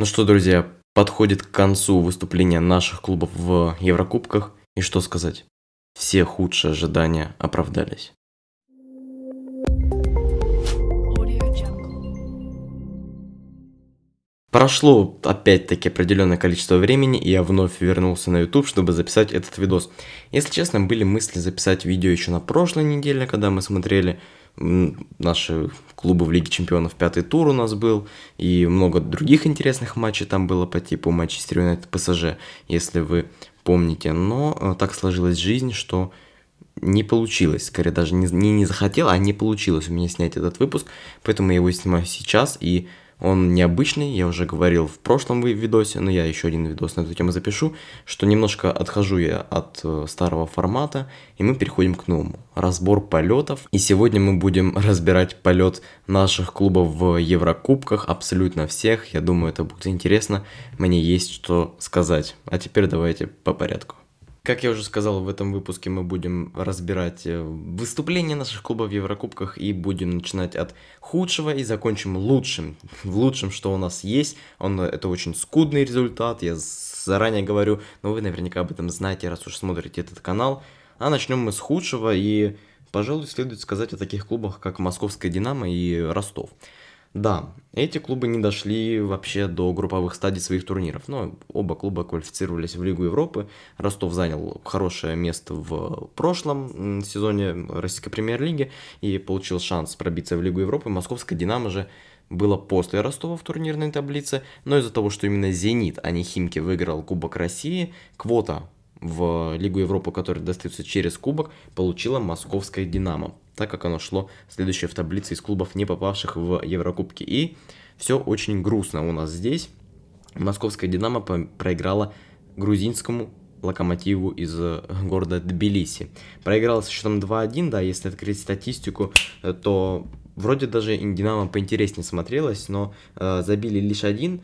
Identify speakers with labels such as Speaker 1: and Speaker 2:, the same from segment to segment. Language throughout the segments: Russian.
Speaker 1: Ну что, друзья, подходит к концу выступления наших клубов в Еврокубках. И что сказать? Все худшие ожидания оправдались. Прошло опять-таки определенное количество времени, и я вновь вернулся на YouTube, чтобы записать этот видос. Если честно, были мысли записать видео еще на прошлой неделе, когда мы смотрели наши клубы в Лиге Чемпионов. Пятый тур у нас был, и много других интересных матчей там было по типу Манчестер Юнайтед ПСЖ, если вы помните. Но э, так сложилась жизнь, что не получилось, скорее даже не, не, не захотел, а не получилось у меня снять этот выпуск, поэтому я его снимаю сейчас, и он необычный, я уже говорил в прошлом видосе, но я еще один видос на эту тему запишу, что немножко отхожу я от э, старого формата, и мы переходим к новому. Разбор полетов. И сегодня мы будем разбирать полет наших клубов в Еврокубках, абсолютно всех. Я думаю, это будет интересно. Мне есть что сказать. А теперь давайте по порядку. Как я уже сказал, в этом выпуске мы будем разбирать э, выступления наших клубов в Еврокубках и будем начинать от худшего и закончим лучшим. В лучшем, что у нас есть. Он, это очень скудный результат, я заранее говорю, но вы наверняка об этом знаете, раз уж смотрите этот канал. А начнем мы с худшего и, пожалуй, следует сказать о таких клубах, как Московская Динамо и Ростов. Да, эти клубы не дошли вообще до групповых стадий своих турниров, но оба клуба квалифицировались в Лигу Европы. Ростов занял хорошее место в прошлом сезоне Российской премьер-лиги и получил шанс пробиться в Лигу Европы. Московская «Динамо» же было после Ростова в турнирной таблице, но из-за того, что именно «Зенит», а не «Химки» выиграл Кубок России, квота в Лигу Европы, которая достается через Кубок, получила Московская «Динамо» так как оно шло следующее в таблице из клубов, не попавших в Еврокубки. И все очень грустно у нас здесь. Московская «Динамо» проиграла грузинскому локомотиву из э, города Тбилиси. Проиграла с счетом 2-1, да, если открыть статистику, э, то вроде даже Динамо поинтереснее смотрелось, но э, забили лишь один,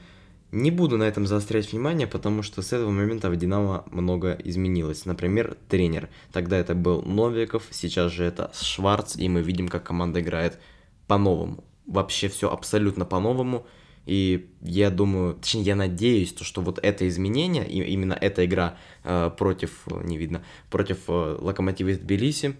Speaker 1: не буду на этом заострять внимание, потому что с этого момента в Динамо много изменилось. Например, тренер. Тогда это был Новиков, сейчас же это Шварц, и мы видим, как команда играет по-новому. Вообще все абсолютно по-новому. И я думаю, точнее, я надеюсь, то, что вот это изменение, и именно эта игра э, против, не видно, против э, Локомотива из Тбилиси,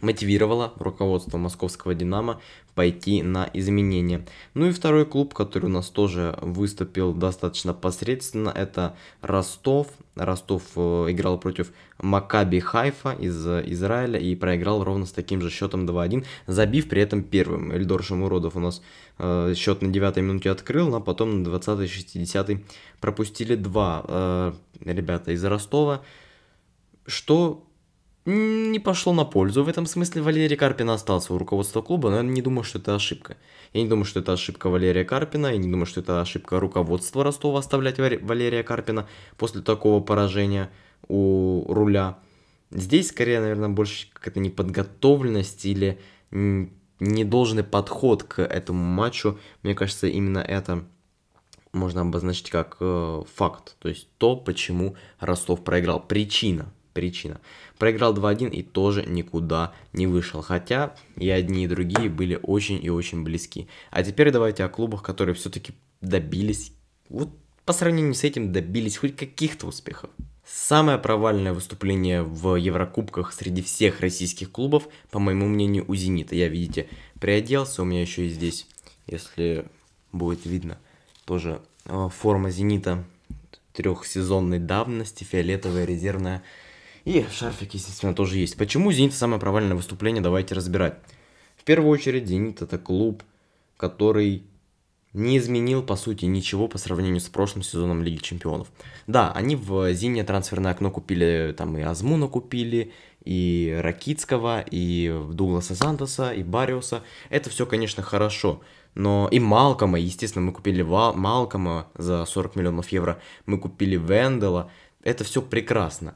Speaker 1: мотивировало руководство московского «Динамо» пойти на изменения. Ну и второй клуб, который у нас тоже выступил достаточно посредственно, это Ростов. Ростов э, играл против Макаби Хайфа из Израиля и проиграл ровно с таким же счетом 2-1, забив при этом первым. Эльдор Шамуродов у нас э, счет на 9 минуте открыл, а потом на 20-60 пропустили два э, ребята из Ростова, что не пошло на пользу в этом смысле. Валерий Карпин остался у руководства клуба, но я не думаю, что это ошибка. Я не думаю, что это ошибка Валерия Карпина, я не думаю, что это ошибка руководства Ростова оставлять Валерия Карпина после такого поражения у руля. Здесь, скорее, наверное, больше какая-то неподготовленность или недолжный подход к этому матчу. Мне кажется, именно это можно обозначить как э, факт. То есть то, почему Ростов проиграл. Причина причина. Проиграл 2-1 и тоже никуда не вышел, хотя и одни, и другие были очень и очень близки. А теперь давайте о клубах, которые все-таки добились, вот по сравнению с этим добились хоть каких-то успехов. Самое провальное выступление в Еврокубках среди всех российских клубов, по моему мнению, у «Зенита». Я, видите, приоделся, у меня еще и здесь, если будет видно, тоже э, форма «Зенита» трехсезонной давности, фиолетовая, резервная, и шарфик, естественно, тоже есть. Почему «Зенит» самое провальное выступление, давайте разбирать. В первую очередь, «Зенит» это клуб, который не изменил, по сути, ничего по сравнению с прошлым сезоном Лиги Чемпионов. Да, они в зимнее трансферное окно купили, там и Азмуна купили, и Ракицкого, и Дугласа Сантоса, и Бариуса. Это все, конечно, хорошо. Но и Малкома, естественно, мы купили Ва- Малкома за 40 миллионов евро, мы купили Вендела. Это все прекрасно.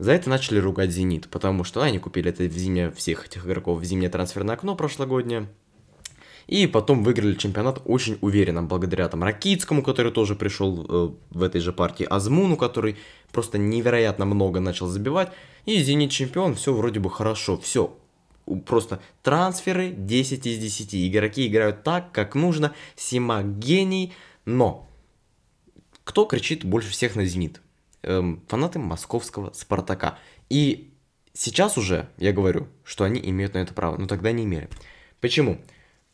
Speaker 1: За это начали ругать «Зенит», потому что они купили это в зимнее, всех этих игроков в зимнее трансферное окно прошлогоднее. И потом выиграли чемпионат очень уверенно, благодаря там Ракитскому, который тоже пришел э, в этой же партии, Азмуну, который просто невероятно много начал забивать. И «Зенит» чемпион, все вроде бы хорошо, все. Просто трансферы 10 из 10. Игроки играют так, как нужно. Сима гений, но Кто кричит больше всех на «Зенит»? Эм, фанаты московского «Спартака». И сейчас уже я говорю, что они имеют на это право, но тогда не имели. Почему?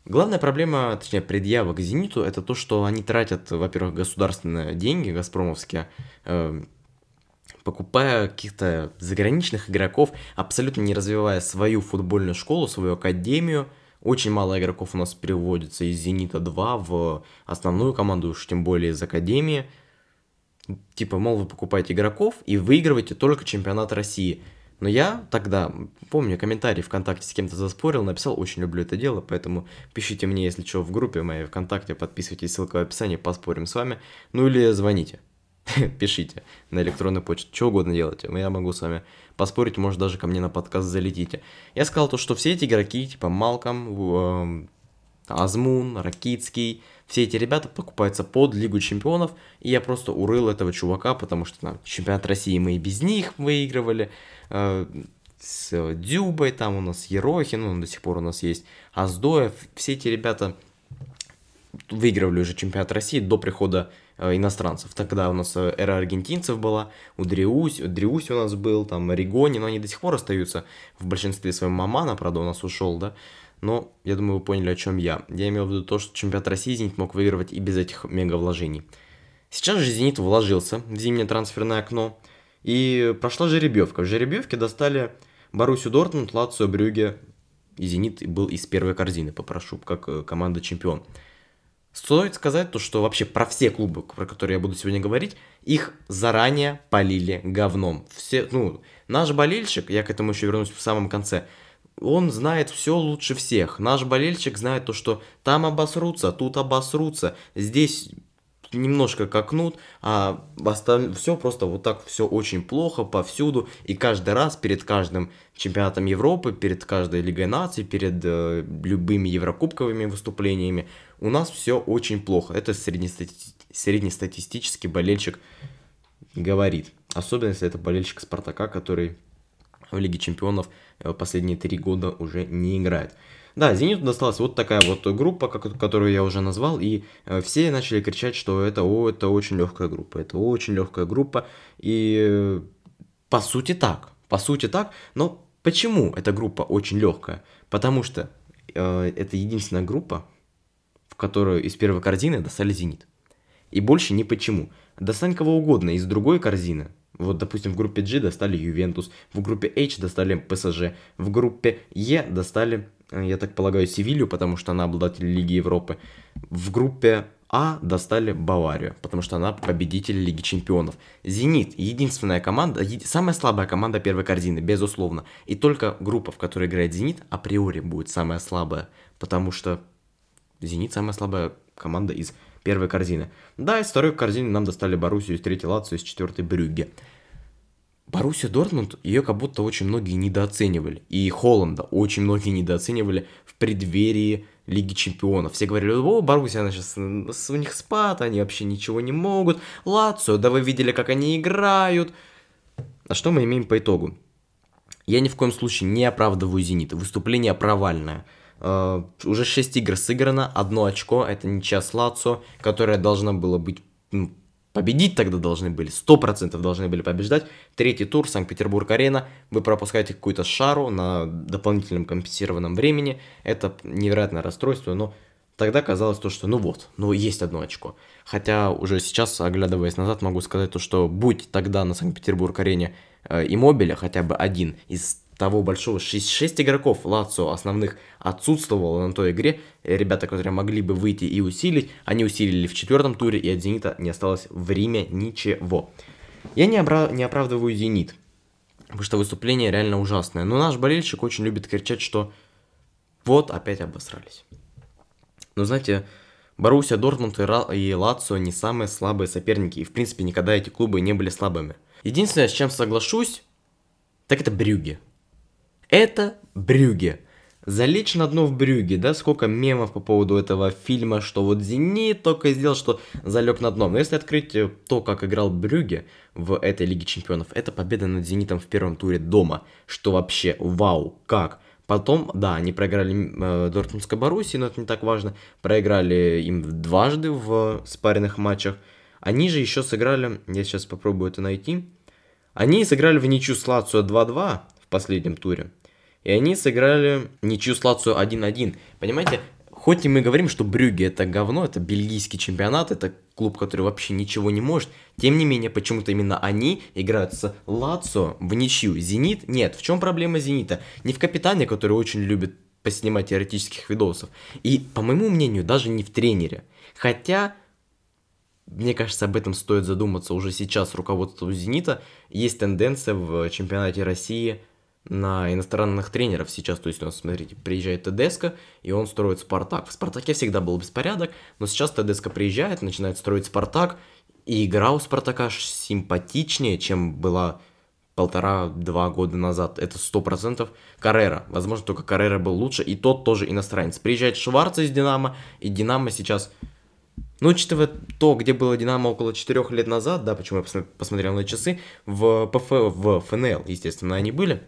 Speaker 1: Главная проблема, точнее, предъява к «Зениту» это то, что они тратят, во-первых, государственные деньги, газпромовские, э, покупая каких-то заграничных игроков, абсолютно не развивая свою футбольную школу, свою академию. Очень мало игроков у нас переводится из «Зенита-2» в основную команду, уж тем более из академии. Типа, мол, вы покупаете игроков и выигрываете только чемпионат России – но я тогда, помню, комментарий ВКонтакте с кем-то заспорил, написал, очень люблю это дело, поэтому пишите мне, если что, в группе моей ВКонтакте, подписывайтесь, ссылка в описании, поспорим с вами, ну или звоните, пишите на электронную почту, что угодно делайте, я могу с вами поспорить, может даже ко мне на подкаст залетите. Я сказал то, что все эти игроки, типа Малком, эм, Азмун, Ракицкий, все эти ребята покупаются под Лигу Чемпионов, и я просто урыл этого чувака, потому что на чемпионат России мы и без них выигрывали, э, с Дюбой, там у нас Ерохин, он до сих пор у нас есть, Аздоев, все эти ребята выигрывали уже чемпионат России до прихода э, иностранцев. Тогда у нас э, эра аргентинцев была, у Дриусь, у Дриусь у нас был, там Ригони, но они до сих пор остаются в большинстве своем. Мамана, правда, у нас ушел, да, но я думаю, вы поняли, о чем я. Я имел в виду то, что чемпионат России «Зенит» мог выигрывать и без этих мега вложений. Сейчас же «Зенит» вложился в зимнее трансферное окно, и прошла жеребьевка. В жеребьевке достали Боруссию Дортмунд, Лацио, Брюге, и «Зенит» был из первой корзины, попрошу, как э, команда-чемпион. Стоит сказать то, что вообще про все клубы, про которые я буду сегодня говорить, их заранее полили говном. Все, ну, наш болельщик, я к этому еще вернусь в самом конце, он знает все лучше всех. Наш болельщик знает то, что там обосрутся, тут обосрутся, здесь немножко какнут, а остальное все просто вот так все очень плохо повсюду. И каждый раз перед каждым чемпионатом Европы, перед каждой Лигой наций, перед э, любыми еврокубковыми выступлениями у нас все очень плохо. Это среднестати... среднестатистический болельщик говорит. Особенно если это болельщик Спартака, который в Лиге Чемпионов последние три года уже не играет. Да, Зениту досталась вот такая вот группа, которую я уже назвал, и э, все начали кричать, что это, о, это очень легкая группа, это очень легкая группа, и э, по сути так, по сути так, но почему эта группа очень легкая? Потому что э, это единственная группа, в которую из первой корзины достали Зенит. И больше ни почему. Достань кого угодно из другой корзины, вот, допустим, в группе G достали Ювентус, в группе H достали ПСЖ, в группе Е достали, э, я так полагаю, Севилью, потому что она обладатель Лиги Европы. В группе А достали Баварию, потому что она победитель Лиги Чемпионов. Зенит – единственная команда, самая слабая команда первой корзины, безусловно. И только группа, в которой играет Зенит, априори будет самая слабая, потому что Зенит самая слабая команда из первой корзины. Да, из второй корзины нам достали Боруссию, из третьей Лацию, из четвертой Брюгге. Боруссия Дортмунд, ее как будто очень многие недооценивали. И Холланда очень многие недооценивали в преддверии Лиги Чемпионов. Все говорили, о, Боруссия, она сейчас, у них спад, они вообще ничего не могут. Лацио, да вы видели, как они играют. А что мы имеем по итогу? Я ни в коем случае не оправдываю Зенит. Выступление провальное. Uh, уже 6 игр сыграно, одно очко, это ничья с Лацо, которая должна была быть, ну, победить тогда должны были, 100% должны были побеждать. Третий тур, Санкт-Петербург-Арена, вы пропускаете какую-то шару на дополнительном компенсированном времени, это невероятное расстройство, но тогда казалось то, что ну вот, ну есть одно очко. Хотя уже сейчас, оглядываясь назад, могу сказать то, что будь тогда на Санкт-Петербург-Арене э, Иммобиля хотя бы один из того большого 6, 6 игроков Лацио основных отсутствовало на той игре. Ребята, которые могли бы выйти и усилить, они усилили в четвертом туре, и от Зенита не осталось в Риме ничего. Я не, обра... не оправдываю Зенит, потому что выступление реально ужасное. Но наш болельщик очень любит кричать, что вот опять обосрались. Но знаете, Боруссия, Дортмунд и Лацио не самые слабые соперники, и в принципе никогда эти клубы не были слабыми. Единственное, с чем соглашусь, так это Брюги. Это Брюге. Залечь на дно в Брюге, да, сколько мемов по поводу этого фильма, что вот Зенит только сделал, что залег на дно. Но если открыть э, то, как играл Брюге в этой Лиге Чемпионов, это победа над Зенитом в первом туре дома, что вообще вау, как. Потом, да, они проиграли э, Дортмундской Боруссии, но это не так важно. Проиграли им дважды в спаренных матчах. Они же еще сыграли, я сейчас попробую это найти, они сыграли в ничью с Лацио 2-2 в последнем туре. И они сыграли ничью с Лацио 1-1. Понимаете, хоть и мы говорим, что Брюги это говно, это бельгийский чемпионат, это клуб, который вообще ничего не может, тем не менее, почему-то именно они играют с Лацио в ничью. Зенит? Нет. В чем проблема Зенита? Не в капитане, который очень любит поснимать теоретических видосов. И, по моему мнению, даже не в тренере. Хотя, мне кажется, об этом стоит задуматься уже сейчас руководству «Зенита». Есть тенденция в чемпионате России на иностранных тренеров сейчас. То есть у нас, смотрите, приезжает Тедеско, и он строит Спартак. В Спартаке всегда был беспорядок, но сейчас Тедеско приезжает, начинает строить Спартак, и игра у Спартака симпатичнее, чем была полтора-два года назад. Это сто процентов Каррера. Возможно, только Каррера был лучше, и тот тоже иностранец. Приезжает Шварц из Динамо, и Динамо сейчас ну, учитывая то, где было Динамо около 4 лет назад, да, почему я посмотрел на часы, в ПФ, в ФНЛ, естественно, они были.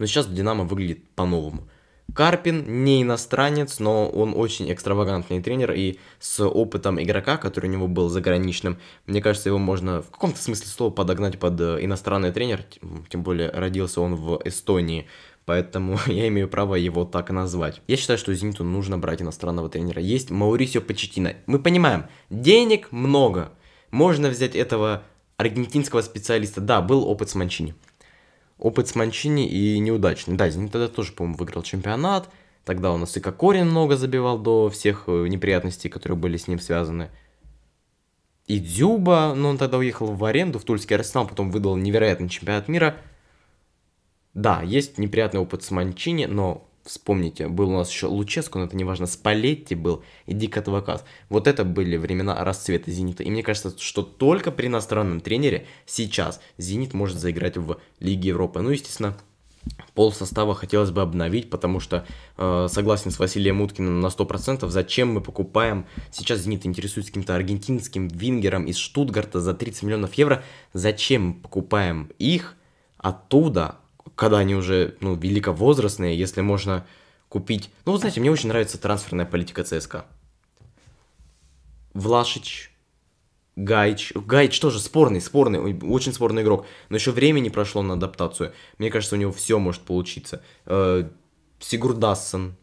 Speaker 1: Но сейчас Динамо выглядит по-новому. Карпин не иностранец, но он очень экстравагантный тренер, и с опытом игрока, который у него был заграничным, мне кажется, его можно в каком-то смысле слова подогнать под э, иностранный тренер, тем более родился он в Эстонии, поэтому я имею право его так назвать. Я считаю, что Зениту нужно брать иностранного тренера. Есть Маурисио Почетина. Мы понимаем, денег много. Можно взять этого аргентинского специалиста. Да, был опыт с Манчини. Опыт с Манчини и неудачный. Да, Зенит тогда тоже, по-моему, выиграл чемпионат. Тогда у нас и Кокорин много забивал до всех э, неприятностей, которые были с ним связаны. И Дзюба, но он тогда уехал в аренду в Тульский Арсенал, потом выдал невероятный чемпионат мира – да, есть неприятный опыт с Манчини, но вспомните, был у нас еще Луческу, но это неважно, Спалетти был и Дик Адвокат. Вот это были времена расцвета Зенита. И мне кажется, что только при иностранном тренере сейчас Зенит может заиграть в Лиге Европы. Ну, естественно, пол состава хотелось бы обновить, потому что э, согласен с Василием Уткиным на 100%, зачем мы покупаем, сейчас Зенит интересуется каким-то аргентинским вингером из Штутгарта за 30 миллионов евро, зачем мы покупаем их оттуда, когда они уже, ну, великовозрастные, если можно купить... Ну, вот знаете, мне очень нравится трансферная политика ЦСКА. Влашич, Гайч. Гайч тоже спорный, спорный, очень спорный игрок. Но еще времени прошло на адаптацию. Мне кажется, у него все может получиться. Э, Сигурдассон,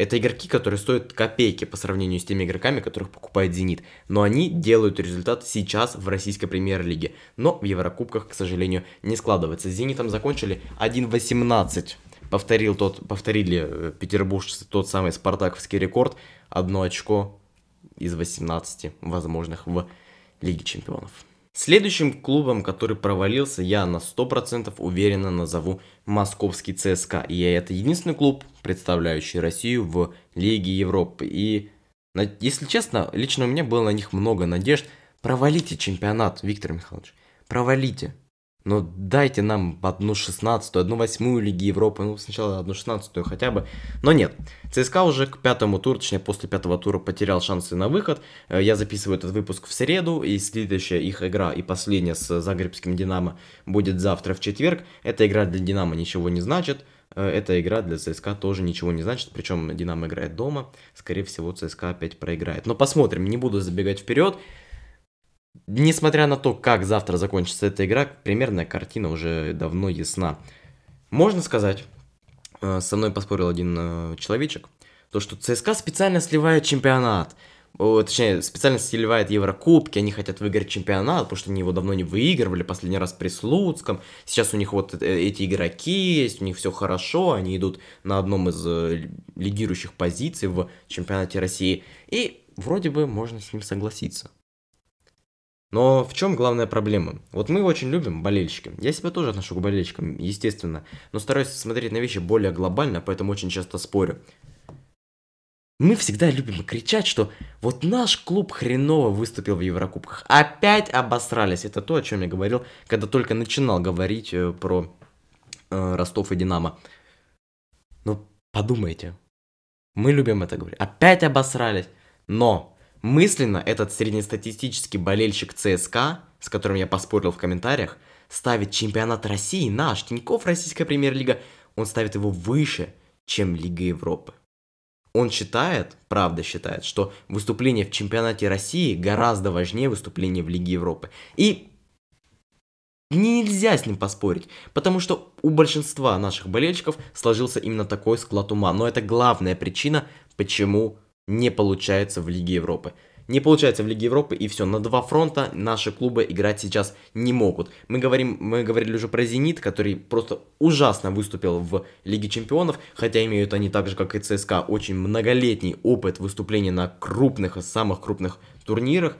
Speaker 1: это игроки, которые стоят копейки по сравнению с теми игроками, которых покупает «Зенит». Но они делают результат сейчас в российской премьер-лиге. Но в Еврокубках, к сожалению, не складывается. С «Зенитом» закончили 1-18. Повторил тот, повторили э, петербуржцы тот самый спартаковский рекорд. Одно очко из 18 возможных в Лиге чемпионов. Следующим клубом, который провалился, я на 100% уверенно назову московский ЦСКА. И это единственный клуб, представляющий Россию в Лиге Европы. И, если честно, лично у меня было на них много надежд. Провалите чемпионат, Виктор Михайлович. Провалите. Но дайте нам одну шестнадцатую, одну восьмую Лиги Европы, ну сначала одну шестнадцатую хотя бы. Но нет, ЦСКА уже к пятому туру, точнее после пятого тура потерял шансы на выход. Э, я записываю этот выпуск в среду, и следующая их игра и последняя с Загребским Динамо будет завтра в четверг. Эта игра для Динамо ничего не значит. Э, эта игра для ЦСКА тоже ничего не значит, причем Динамо играет дома, скорее всего ЦСКА опять проиграет. Но посмотрим, не буду забегать вперед. Несмотря на то, как завтра закончится эта игра, примерная картина уже давно ясна. Можно сказать, э, со мной поспорил один э, человечек, то что ЦСКА специально сливает чемпионат. Точнее, специально сливает Еврокубки, они хотят выиграть чемпионат, потому что они его давно не выигрывали, последний раз при Слуцком. Сейчас у них вот э, эти игроки есть, у них все хорошо, они идут на одном из лидирующих позиций в чемпионате России. И вроде бы можно с ним согласиться. Но в чем главная проблема? Вот мы очень любим болельщики. Я себя тоже отношу к болельщикам, естественно. Но стараюсь смотреть на вещи более глобально, поэтому очень часто спорю. Мы всегда любим кричать, что вот наш клуб хреново выступил в Еврокубках. Опять обосрались. Это то, о чем я говорил, когда только начинал говорить э, про э, Ростов и Динамо. Ну, подумайте. Мы любим это говорить. Опять обосрались. Но Мысленно этот среднестатистический болельщик ЦСКА, с которым я поспорил в комментариях, ставит чемпионат России, наш, Тиньков, Российская премьер-лига, он ставит его выше, чем Лига Европы. Он считает, правда считает, что выступление в чемпионате России гораздо важнее выступления в Лиге Европы. И Нельзя с ним поспорить, потому что у большинства наших болельщиков сложился именно такой склад ума. Но это главная причина, почему не получается в Лиге Европы. Не получается в Лиге Европы, и все, на два фронта наши клубы играть сейчас не могут. Мы, говорим, мы говорили уже про «Зенит», который просто ужасно выступил в Лиге Чемпионов, хотя имеют они так же, как и ЦСКА, очень многолетний опыт выступления на крупных, самых крупных турнирах.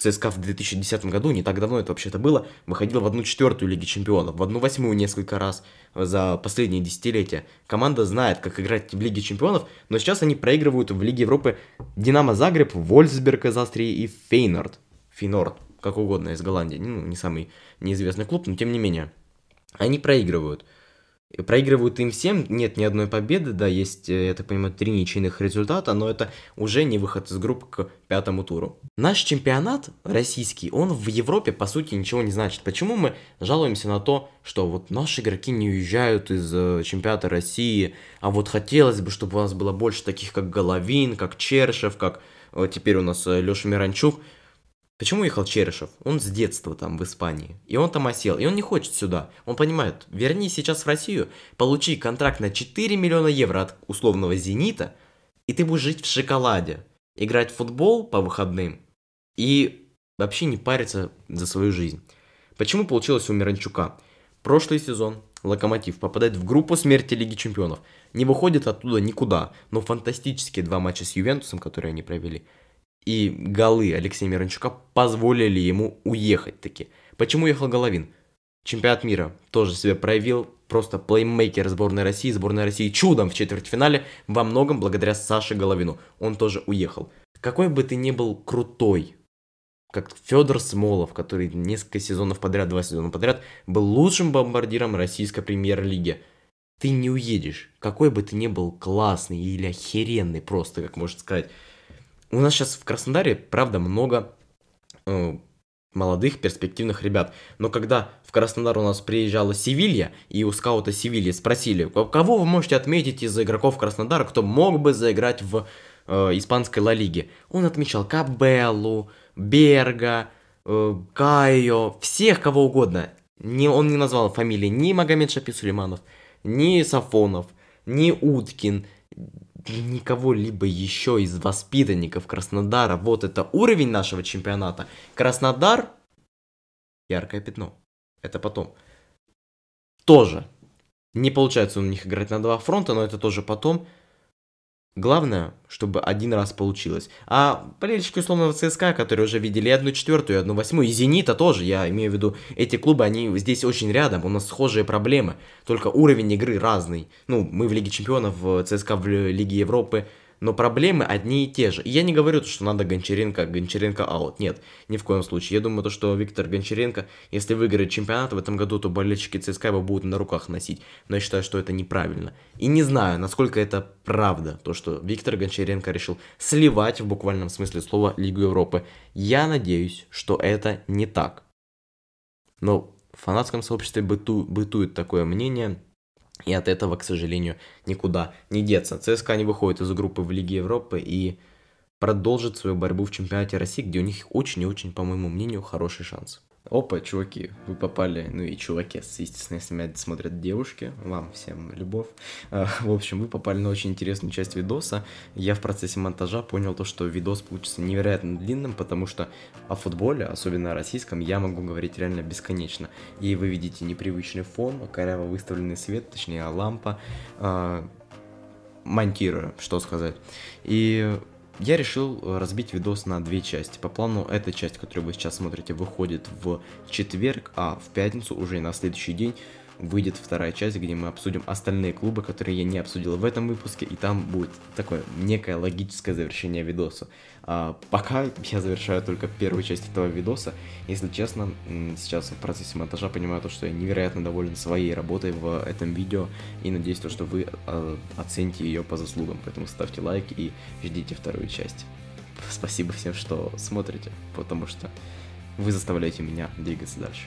Speaker 1: ЦСКА в 2010 году, не так давно это вообще-то было, выходила в одну четвертую Лиги Чемпионов, в одну восьмую несколько раз за последние десятилетия. Команда знает, как играть в Лиге Чемпионов, но сейчас они проигрывают в Лиге Европы Динамо Загреб, Вольсберг из Австрии и Фейнорд. Фейнорд, как угодно, из Голландии. Ну, не самый неизвестный клуб, но тем не менее. Они проигрывают. Проигрывают им всем, нет ни одной победы, да, есть, э, я так понимаю, три ничейных результата, но это уже не выход из группы к пятому туру. Наш чемпионат российский, он в Европе, по сути, ничего не значит. Почему мы жалуемся на то, что вот наши игроки не уезжают из э, чемпионата России, а вот хотелось бы, чтобы у нас было больше таких, как Головин, как Чершев, как э, теперь у нас Леша Миранчук, Почему уехал Черышев? Он с детства там в Испании. И он там осел. И он не хочет сюда. Он понимает, вернись сейчас в Россию, получи контракт на 4 миллиона евро от условного «Зенита», и ты будешь жить в шоколаде. Играть в футбол по выходным и вообще не париться за свою жизнь. Почему получилось у Миранчука? Прошлый сезон Локомотив попадает в группу смерти Лиги Чемпионов. Не выходит оттуда никуда, но фантастические два матча с Ювентусом, которые они провели – и голы Алексея Мирончука позволили ему уехать таки. Почему уехал Головин? Чемпионат мира тоже себя проявил, просто плеймейкер сборной России, сборная России чудом в четвертьфинале, во многом благодаря Саше Головину. Он тоже уехал. Какой бы ты ни был крутой, как Федор Смолов, который несколько сезонов подряд, два сезона подряд, был лучшим бомбардиром российской премьер-лиги. Ты не уедешь. Какой бы ты ни был классный или охеренный просто, как можно сказать, у нас сейчас в Краснодаре, правда, много э, молодых перспективных ребят. Но когда в Краснодар у нас приезжала Севилья, и у скаута Севильи спросили, кого вы можете отметить из игроков Краснодара, кто мог бы заиграть в э, испанской Ла Лиге, он отмечал Кабеллу, Берга, э, Кайо, всех кого угодно. Не, он не назвал фамилии ни Магомед Шапи Сулейманов, ни Сафонов, ни Уткин, никого либо еще из воспитанников Краснодара. Вот это уровень нашего чемпионата. Краснодар яркое пятно. Это потом. Тоже. Не получается у них играть на два фронта, но это тоже потом. Главное, чтобы один раз получилось. А болельщики условного ЦСКА, которые уже видели одну четвертую, и одну восьмую, и Зенита тоже, я имею в виду, эти клубы, они здесь очень рядом, у нас схожие проблемы, только уровень игры разный. Ну, мы в Лиге Чемпионов, ЦСКА в Лиге Европы, но проблемы одни и те же. И я не говорю, что надо Гончаренко, Гончаренко аут. Нет, ни в коем случае. Я думаю, то, что Виктор Гончаренко, если выиграет чемпионат в этом году, то болельщики ЦСКА его будут на руках носить. Но я считаю, что это неправильно. И не знаю, насколько это правда, то, что Виктор Гончаренко решил сливать в буквальном смысле слова Лигу Европы. Я надеюсь, что это не так. Но в фанатском сообществе быту, бытует такое мнение, и от этого, к сожалению, никуда не деться. ЦСКА не выходит из группы в Лиге Европы и продолжит свою борьбу в чемпионате России, где у них очень и очень, по моему мнению, хороший шанс. Опа, чуваки, вы попали, ну и чуваки, естественно, если меня смотрят девушки, вам всем любовь. А, в общем, вы попали на очень интересную часть видоса. Я в процессе монтажа понял то, что видос получится невероятно длинным, потому что о футболе, особенно о российском, я могу говорить реально бесконечно. И вы видите непривычный фон, коряво выставленный свет, точнее лампа, э, монтирую, что сказать. И я решил э, разбить видос на две части. По плану эта часть, которую вы сейчас смотрите, выходит в четверг, а в пятницу уже на следующий день выйдет вторая часть, где мы обсудим остальные клубы, которые я не обсудил в этом выпуске, и там будет такое некое логическое завершение видоса. А пока я завершаю только первую часть этого видоса. Если честно, сейчас в процессе монтажа понимаю то, что я невероятно доволен своей работой в этом видео, и надеюсь, то, что вы а, оцените ее по заслугам, поэтому ставьте лайк и ждите вторую часть. Спасибо всем, что смотрите, потому что вы заставляете меня двигаться дальше.